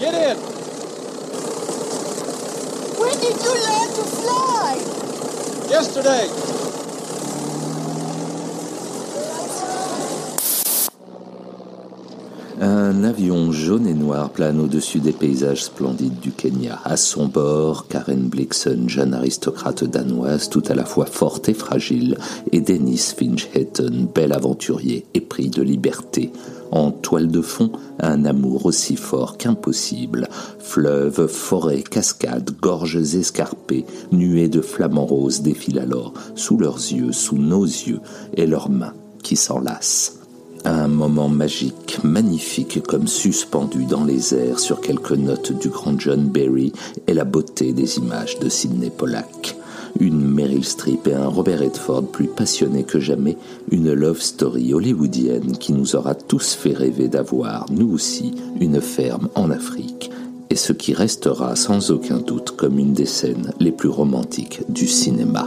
Get in. When did you learn to fly? Yesterday. Un avion jaune et noir plane au-dessus des paysages splendides du Kenya. À son bord, Karen Blixen, jeune aristocrate danoise, tout à la fois forte et fragile, et Dennis Finch-Hatton, bel aventurier épris de liberté. En toile de fond, un amour aussi fort qu'impossible. Fleuves, forêts, cascades, gorges escarpées, nuées de flamants roses défilent alors, sous leurs yeux, sous nos yeux, et leurs mains qui s'enlacent. Un moment magique, magnifique comme suspendu dans les airs sur quelques notes du grand John Berry et la beauté des images de Sidney Pollack. Une Meryl Streep et un Robert Redford plus passionnés que jamais, une love story hollywoodienne qui nous aura tous fait rêver d'avoir, nous aussi, une ferme en Afrique, et ce qui restera sans aucun doute comme une des scènes les plus romantiques du cinéma.